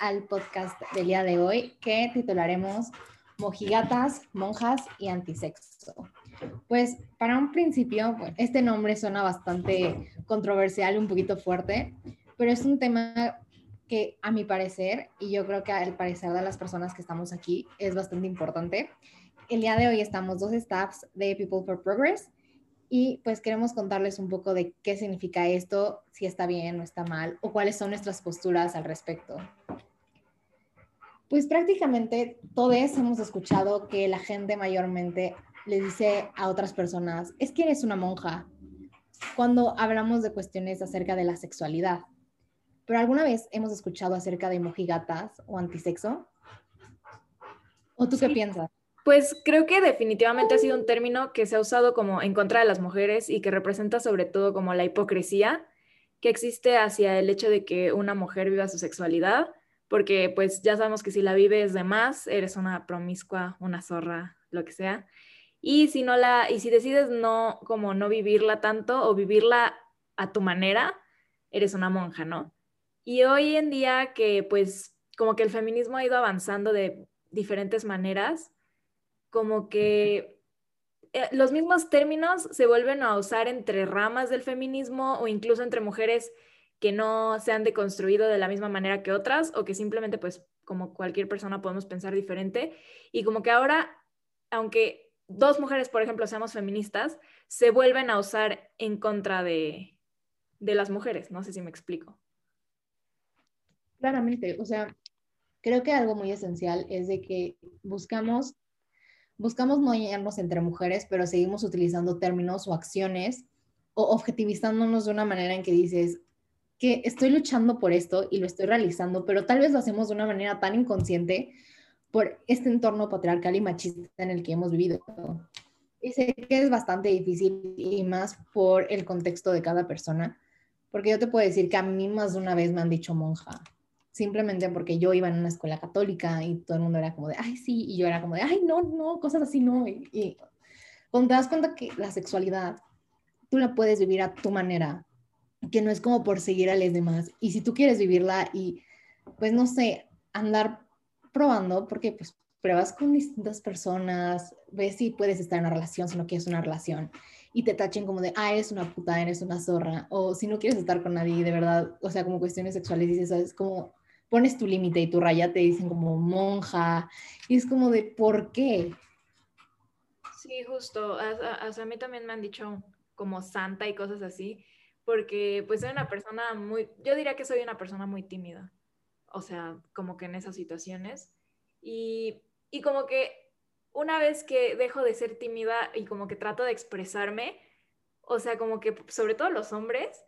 al podcast del día de hoy que titularemos Mojigatas, Monjas y Antisexo. Pues para un principio, este nombre suena bastante controversial, un poquito fuerte, pero es un tema que a mi parecer, y yo creo que al parecer de las personas que estamos aquí, es bastante importante. El día de hoy estamos dos staffs de People for Progress y pues queremos contarles un poco de qué significa esto, si está bien o está mal, o cuáles son nuestras posturas al respecto. Pues prácticamente todos hemos escuchado que la gente mayormente le dice a otras personas, es que eres una monja, cuando hablamos de cuestiones acerca de la sexualidad. Pero alguna vez hemos escuchado acerca de mojigatas o antisexo? ¿O tú qué piensas? Pues creo que definitivamente ha sido un término que se ha usado como en contra de las mujeres y que representa sobre todo como la hipocresía que existe hacia el hecho de que una mujer viva su sexualidad, porque pues ya sabemos que si la vives de más, eres una promiscua, una zorra, lo que sea. Y si no la y si decides no como no vivirla tanto o vivirla a tu manera, eres una monja, ¿no? Y hoy en día que pues como que el feminismo ha ido avanzando de diferentes maneras, como que eh, los mismos términos se vuelven a usar entre ramas del feminismo o incluso entre mujeres que no se han deconstruido de la misma manera que otras o que simplemente pues como cualquier persona podemos pensar diferente y como que ahora, aunque dos mujeres, por ejemplo, seamos feministas, se vuelven a usar en contra de, de las mujeres. No sé si me explico. Claramente, o sea, creo que algo muy esencial es de que buscamos buscamos no hallarnos entre mujeres, pero seguimos utilizando términos o acciones o objetivizándonos de una manera en que dices que estoy luchando por esto y lo estoy realizando, pero tal vez lo hacemos de una manera tan inconsciente por este entorno patriarcal y machista en el que hemos vivido. Y sé que es bastante difícil y más por el contexto de cada persona, porque yo te puedo decir que a mí más de una vez me han dicho monja, simplemente porque yo iba en una escuela católica y todo el mundo era como de, ay, sí, y yo era como de, ay, no, no, cosas así no. Y, y cuando te das cuenta que la sexualidad, tú la puedes vivir a tu manera, que no es como por seguir a los demás. Y si tú quieres vivirla y, pues, no sé, andar probando, porque pues pruebas con distintas personas, ves si puedes estar en una relación, si no quieres una relación, y te tachen como de, ah, eres una puta, eres una zorra, o si no quieres estar con nadie, de verdad, o sea, como cuestiones sexuales, dices, ¿sabes? Como pones tu límite y tu raya te dicen como monja, y es como de, ¿por qué? Sí, justo, a, a mí también me han dicho como santa y cosas así, porque pues soy una persona muy, yo diría que soy una persona muy tímida, o sea, como que en esas situaciones, y, y como que una vez que dejo de ser tímida y como que trato de expresarme, o sea, como que sobre todo los hombres,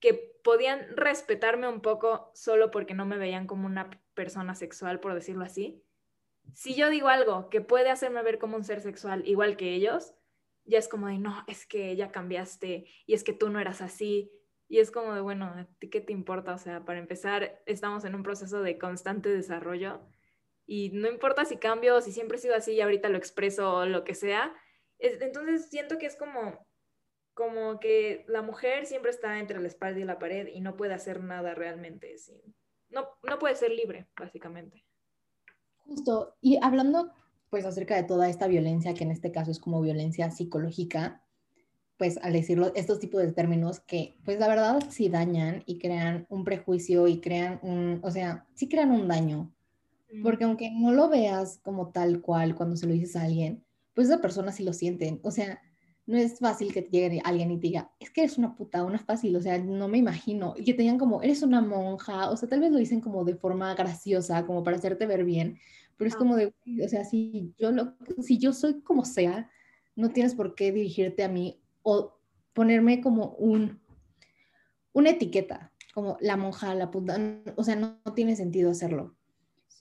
que podían respetarme un poco solo porque no me veían como una persona sexual, por decirlo así. Si yo digo algo que puede hacerme ver como un ser sexual igual que ellos, ya es como de, no, es que ya cambiaste y es que tú no eras así. Y es como de, bueno, ¿a ti qué te importa? O sea, para empezar, estamos en un proceso de constante desarrollo y no importa si cambio, si siempre he sido así y ahorita lo expreso o lo que sea. entonces siento que es como como que la mujer siempre está entre la espalda y la pared y no puede hacer nada realmente. no, no puede ser libre, básicamente. Justo, y hablando pues acerca de toda esta violencia, que en este caso es como violencia psicológica, pues al decirlo, estos tipos de términos que pues la verdad sí dañan y crean un prejuicio y crean un, o sea, sí crean un daño, porque aunque no lo veas como tal cual cuando se lo dices a alguien, pues esa persona sí lo sienten, o sea, no es fácil que te llegue alguien y te diga, es que eres una puta, una fácil, o sea, no me imagino. Y que te digan como, eres una monja, o sea, tal vez lo dicen como de forma graciosa, como para hacerte ver bien, pero es como de, o sea, si yo, lo, si yo soy como sea, no tienes por qué dirigirte a mí o ponerme como un, una etiqueta, como la monja, la puta, o sea, no, no tiene sentido hacerlo.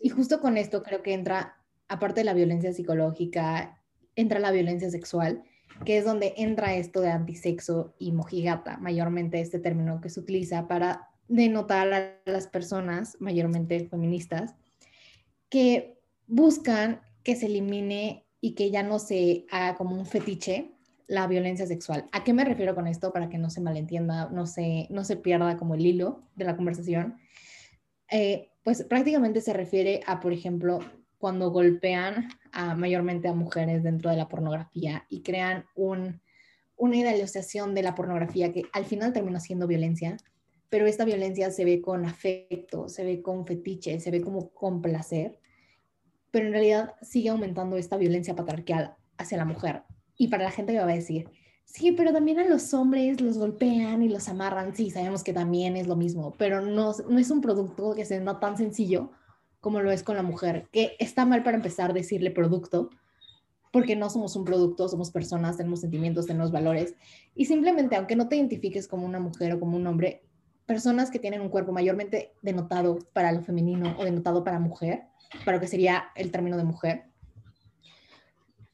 Y justo con esto creo que entra, aparte de la violencia psicológica, entra la violencia sexual que es donde entra esto de antisexo y mojigata, mayormente este término que se utiliza para denotar a las personas, mayormente feministas, que buscan que se elimine y que ya no se haga como un fetiche la violencia sexual. ¿A qué me refiero con esto? Para que no se malentienda, no se, no se pierda como el hilo de la conversación. eh, pues prácticamente se refiere a, por ejemplo, cuando golpean a, mayormente a mujeres dentro de la pornografía y crean un, una idealización de la pornografía que al final termina siendo violencia, pero esta violencia se ve con afecto, se ve con fetiche, se ve como con placer, pero en realidad sigue aumentando esta violencia patriarcal hacia la mujer. Y para la gente que va a decir, sí, pero también a los hombres los golpean y los amarran, sí, sabemos que también es lo mismo, pero no, no es un producto que sea no tan sencillo como lo es con la mujer, que está mal para empezar decirle producto, porque no somos un producto, somos personas, tenemos sentimientos, tenemos valores, y simplemente, aunque no te identifiques como una mujer o como un hombre, personas que tienen un cuerpo mayormente denotado para lo femenino o denotado para mujer, para lo que sería el término de mujer,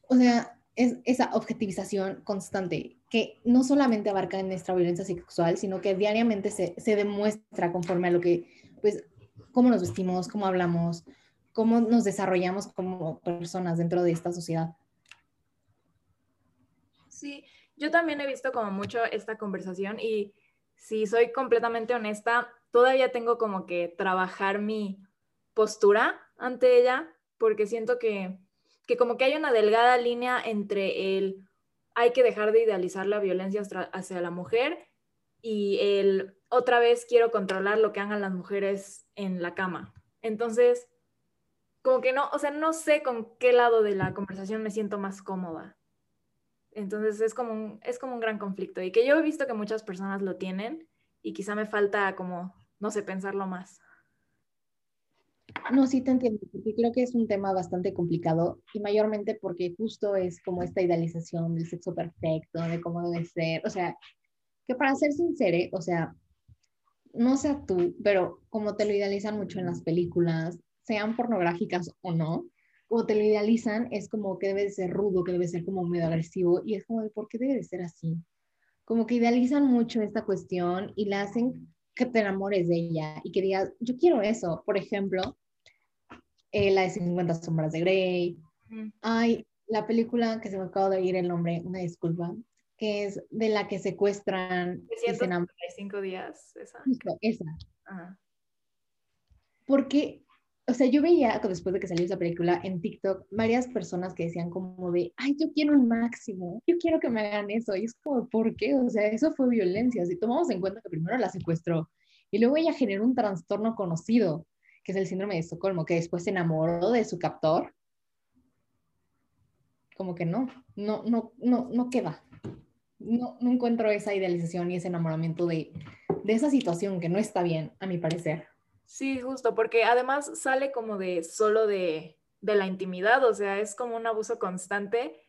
o sea, es esa objetivización constante que no solamente abarca nuestra violencia sexual, sino que diariamente se, se demuestra conforme a lo que, pues, cómo nos vestimos, cómo hablamos, cómo nos desarrollamos como personas dentro de esta sociedad. Sí, yo también he visto como mucho esta conversación y si soy completamente honesta, todavía tengo como que trabajar mi postura ante ella, porque siento que, que como que hay una delgada línea entre el hay que dejar de idealizar la violencia hacia la mujer y el otra vez quiero controlar lo que hagan las mujeres en la cama. Entonces, como que no, o sea, no sé con qué lado de la conversación me siento más cómoda. Entonces es como un, es como un gran conflicto y que yo he visto que muchas personas lo tienen y quizá me falta como, no sé, pensarlo más. No, sí te entiendo, porque creo que es un tema bastante complicado y mayormente porque justo es como esta idealización del sexo perfecto, de cómo debe ser, o sea, que para ser sincera, o sea, no sé tú, pero como te lo idealizan mucho en las películas, sean pornográficas o no, como te lo idealizan, es como que debe de ser rudo, que debe ser como medio agresivo, y es como por qué debe de ser así. Como que idealizan mucho esta cuestión y la hacen que te enamores de ella y que digas, yo quiero eso. Por ejemplo, eh, la de 50 sombras de Grey. Hay la película que se me acaba de ir el nombre, una disculpa, que es de la que secuestran. 135 días, esa. esa. Porque, o sea, yo veía después de que salió esa película en TikTok varias personas que decían como de, ay, yo quiero un máximo, yo quiero que me hagan eso. Y es como, ¿por qué? O sea, eso fue violencia. Si tomamos en cuenta que primero la secuestró y luego ella generó un trastorno conocido, que es el síndrome de Estocolmo, que después se enamoró de su captor. Como que no, no, no, no, no queda no, no encuentro esa idealización y ese enamoramiento de, de esa situación que no está bien, a mi parecer. Sí, justo, porque además sale como de solo de, de la intimidad, o sea, es como un abuso constante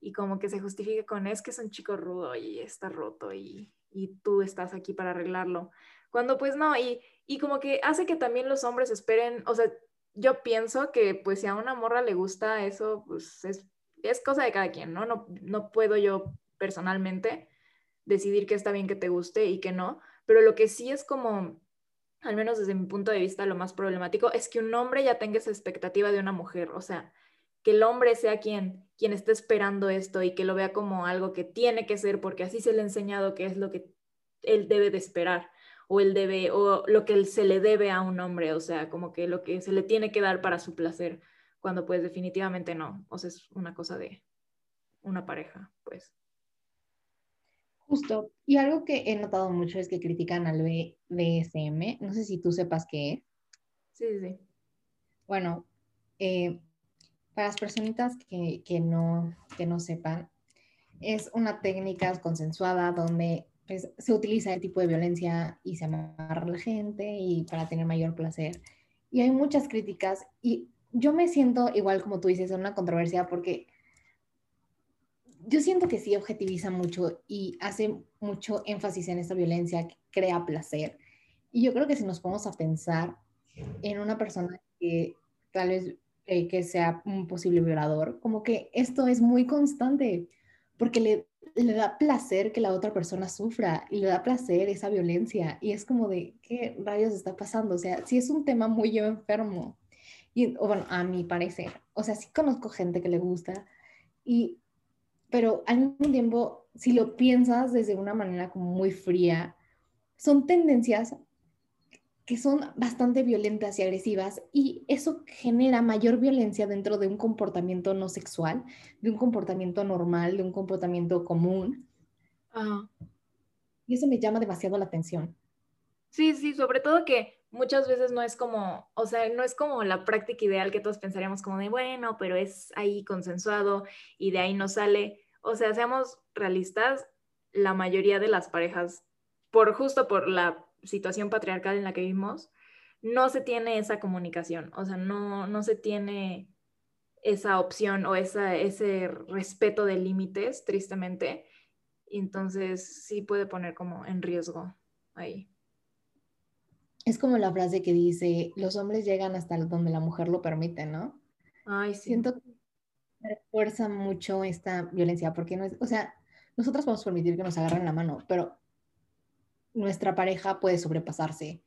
y como que se justifica con es que es un chico rudo y está roto y, y tú estás aquí para arreglarlo. Cuando pues no, y, y como que hace que también los hombres esperen, o sea, yo pienso que pues si a una morra le gusta eso, pues es, es cosa de cada quien, ¿no? No, no puedo yo personalmente, decidir qué está bien que te guste y qué no, pero lo que sí es como, al menos desde mi punto de vista, lo más problemático es que un hombre ya tenga esa expectativa de una mujer, o sea, que el hombre sea quien, quien esté esperando esto y que lo vea como algo que tiene que ser porque así se le ha enseñado que es lo que él debe de esperar o él debe o lo que se le debe a un hombre, o sea, como que lo que se le tiene que dar para su placer, cuando pues definitivamente no, o sea, es una cosa de una pareja, pues. Justo. Y algo que he notado mucho es que critican al BDSM. No sé si tú sepas qué es. Sí, sí. Bueno, eh, para las personitas que, que, no, que no sepan, es una técnica consensuada donde pues, se utiliza el tipo de violencia y se amarra a la gente y para tener mayor placer. Y hay muchas críticas y yo me siento igual como tú dices, en una controversia porque yo siento que sí objetiviza mucho y hace mucho énfasis en esta violencia que crea placer. Y yo creo que si nos ponemos a pensar en una persona que tal vez eh, que sea un posible violador, como que esto es muy constante, porque le, le da placer que la otra persona sufra y le da placer esa violencia. Y es como de, ¿qué rayos está pasando? O sea, sí es un tema muy enfermo. Y, bueno, a mi parecer, o sea, sí conozco gente que le gusta y pero al mismo tiempo, si lo piensas desde una manera como muy fría, son tendencias que son bastante violentas y agresivas y eso genera mayor violencia dentro de un comportamiento no sexual, de un comportamiento normal, de un comportamiento común. Y eso me llama demasiado la atención. Sí, sí, sobre todo que muchas veces no es como, o sea, no es como la práctica ideal que todos pensaríamos como de, bueno, pero es ahí consensuado y de ahí no sale. O sea, seamos realistas, la mayoría de las parejas, por justo por la situación patriarcal en la que vivimos, no se tiene esa comunicación, o sea, no, no se tiene esa opción o esa, ese respeto de límites, tristemente. Entonces sí puede poner como en riesgo ahí. Es como la frase que dice, los hombres llegan hasta donde la mujer lo permite, ¿no? Ay, sí. Siento que refuerza mucho esta violencia, porque no es, o sea, nosotros podemos permitir que nos agarren la mano, pero nuestra pareja puede sobrepasarse,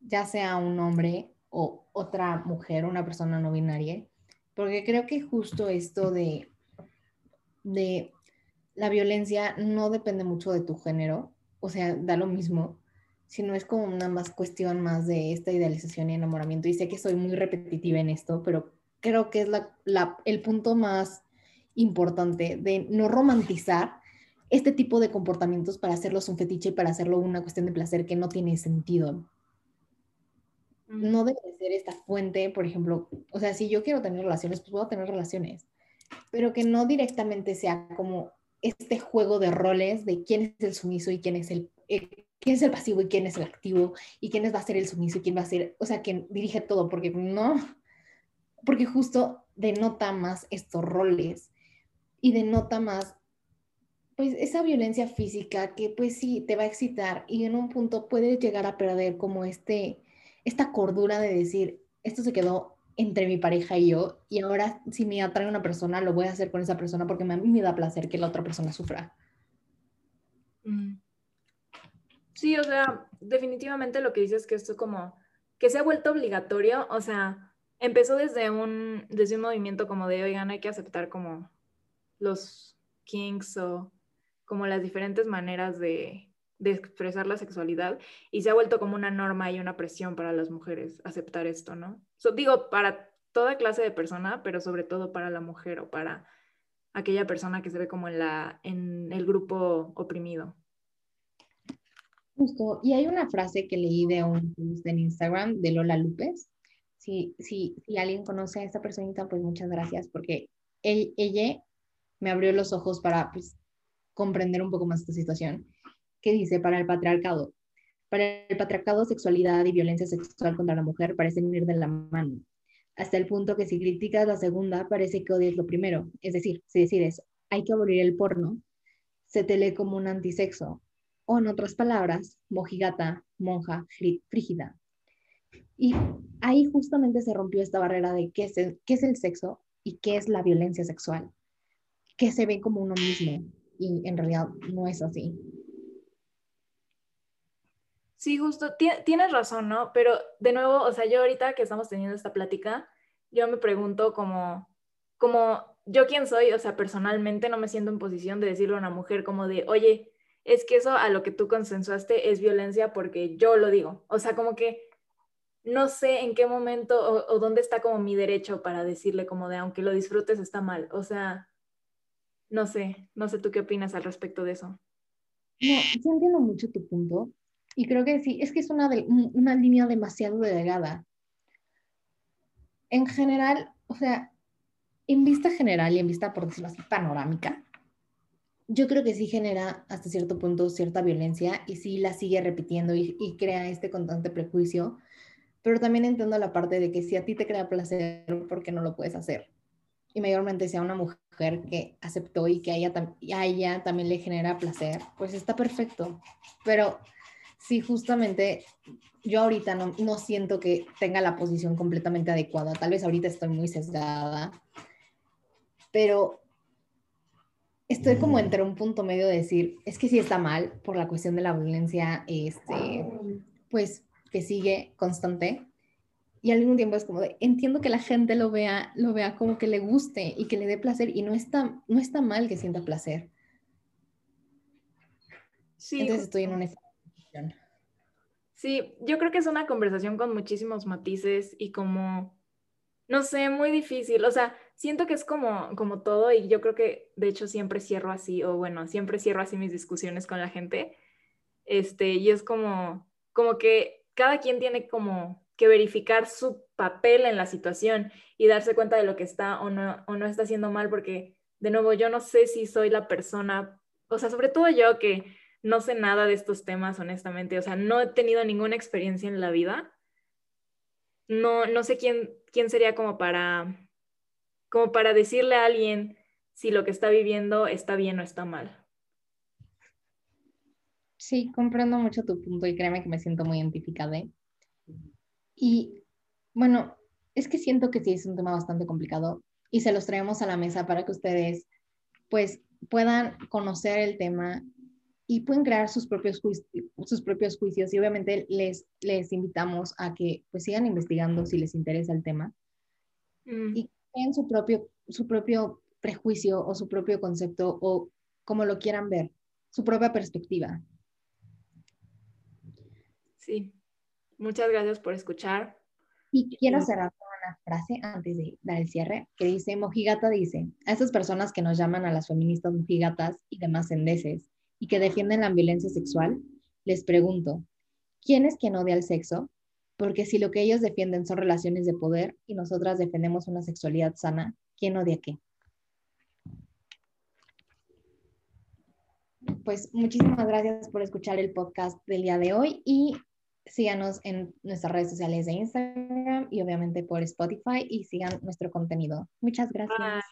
ya sea un hombre o otra mujer, una persona no binaria, porque creo que justo esto de, de la violencia no depende mucho de tu género, o sea, da lo mismo, sino es como una más cuestión más de esta idealización y enamoramiento. Y sé que soy muy repetitiva en esto, pero creo que es la, el punto más importante de no romantizar este tipo de comportamientos para hacerlos un fetiche y para hacerlo una cuestión de placer que no tiene sentido. No debe ser esta fuente, por ejemplo, o sea, si yo quiero tener relaciones, pues puedo tener relaciones, pero que no directamente sea como este juego de roles de quién es el sumiso y quién es el, eh, quién es el pasivo y quién es el activo y quién va a ser el sumiso y quién va a ser, o sea, quien dirige todo, porque no, porque justo denota más estos roles y denota más pues esa violencia física que pues sí te va a excitar y en un punto puedes llegar a perder como este, esta cordura de decir, esto se quedó entre mi pareja y yo y ahora si me atrae una persona lo voy a hacer con esa persona porque a mí me da placer que la otra persona sufra. Mm. Sí, o sea, definitivamente lo que dices es que esto como que se ha vuelto obligatorio, o sea, empezó desde un, desde un movimiento como de, oigan, hay que aceptar como los kings o como las diferentes maneras de, expresar la sexualidad y se ha vuelto como una norma y una presión para las mujeres aceptar esto, ¿no? digo, para toda clase de persona, pero sobre todo para la mujer o para aquella persona que se ve como en, la, en el grupo oprimido. Justo, y hay una frase que leí de un post en Instagram de Lola López. Si, si, si alguien conoce a esta personita, pues muchas gracias, porque él, ella me abrió los ojos para pues, comprender un poco más esta situación, que dice, para el patriarcado, para el patriarcado, sexualidad y violencia sexual contra la mujer parecen ir de la mano, hasta el punto que si criticas la segunda, parece que odias lo primero. Es decir, si decides, hay que abolir el porno, se te lee como un antisexo, o en otras palabras, mojigata, monja, frígida. Y ahí justamente se rompió esta barrera de qué es qué es el sexo y qué es la violencia sexual, que se ve como uno mismo, y en realidad no es así. Sí, justo, tienes razón, ¿no? Pero de nuevo, o sea, yo ahorita que estamos teniendo esta plática, yo me pregunto como, como yo quién soy, o sea, personalmente no me siento en posición de decirle a una mujer como de, oye, es que eso a lo que tú consensuaste es violencia porque yo lo digo. O sea, como que no sé en qué momento o, dónde está como mi derecho para decirle como de, aunque lo disfrutes, está mal. O sea, no sé, no sé tú qué opinas al respecto de eso. No, sí entiendo mucho tu punto y creo que sí, es que es una, una línea demasiado delgada. En general, o sea, en vista general y en vista, por decirlo así, panorámica, yo creo que sí genera hasta cierto punto cierta violencia y sí la sigue repitiendo y, y, crea este constante prejuicio, pero también entiendo la parte de que si a ti te crea placer, ¿por qué no lo puedes hacer? Y mayormente sea una mujer que aceptó y que a ella, a ella también le genera placer, pues está perfecto. Pero sí, justamente yo ahorita no, no siento que tenga la posición completamente adecuada. Tal vez ahorita estoy muy sesgada, pero estoy como entre un punto medio de decir, es que sí está mal por la cuestión de la violencia, este, pues que sigue constante, y al mismo tiempo es como de, entiendo que la gente lo vea, lo vea como que le guste y que le dé placer y no está, no está mal que sienta placer. Sí. Entonces estoy en una. Sí, yo creo que es una conversación con muchísimos matices y como, no sé, muy difícil. O sea, siento que es como, como todo y yo creo que de hecho siempre cierro así, o bueno, siempre cierro así mis discusiones con la gente. Este, y es como, como que cada quien tiene como que verificar su papel en la situación y darse cuenta de lo que está o no, o no está haciendo mal, porque de nuevo, yo no sé si soy la persona, o sea, sobre todo yo que no sé nada de estos temas, honestamente. O sea, no he tenido ninguna experiencia en la vida. No, no sé quién, quién sería como para, como para decirle a alguien si lo que está viviendo está bien o está mal. Sí, comprendo mucho tu punto y créeme que me siento muy identificada. Y bueno, es que siento que sí es un tema bastante complicado y se los traemos a la mesa para que ustedes pues puedan conocer el tema y pueden crear sus propios, juicios, sus propios juicios y obviamente les, les invitamos a que pues sigan investigando si les interesa el tema mm. y creen su propio, su propio prejuicio o su propio concepto o como lo quieran ver, su propia perspectiva. Sí, muchas gracias por escuchar. Y quiero cerrar con una frase antes de dar el cierre, que dice, Mojigata dice, a esas personas que nos llaman a las feministas mojigatas y demás endeces, y que defienden la violencia sexual, les pregunto, ¿quién es quien odia el sexo? Porque si lo que ellos defienden son relaciones de poder y nosotras defendemos una sexualidad sana, ¿quién odia qué? Pues muchísimas gracias por escuchar el podcast del día de hoy y síganos en nuestras redes sociales de Instagram y obviamente por Spotify y sigan nuestro contenido. Muchas gracias.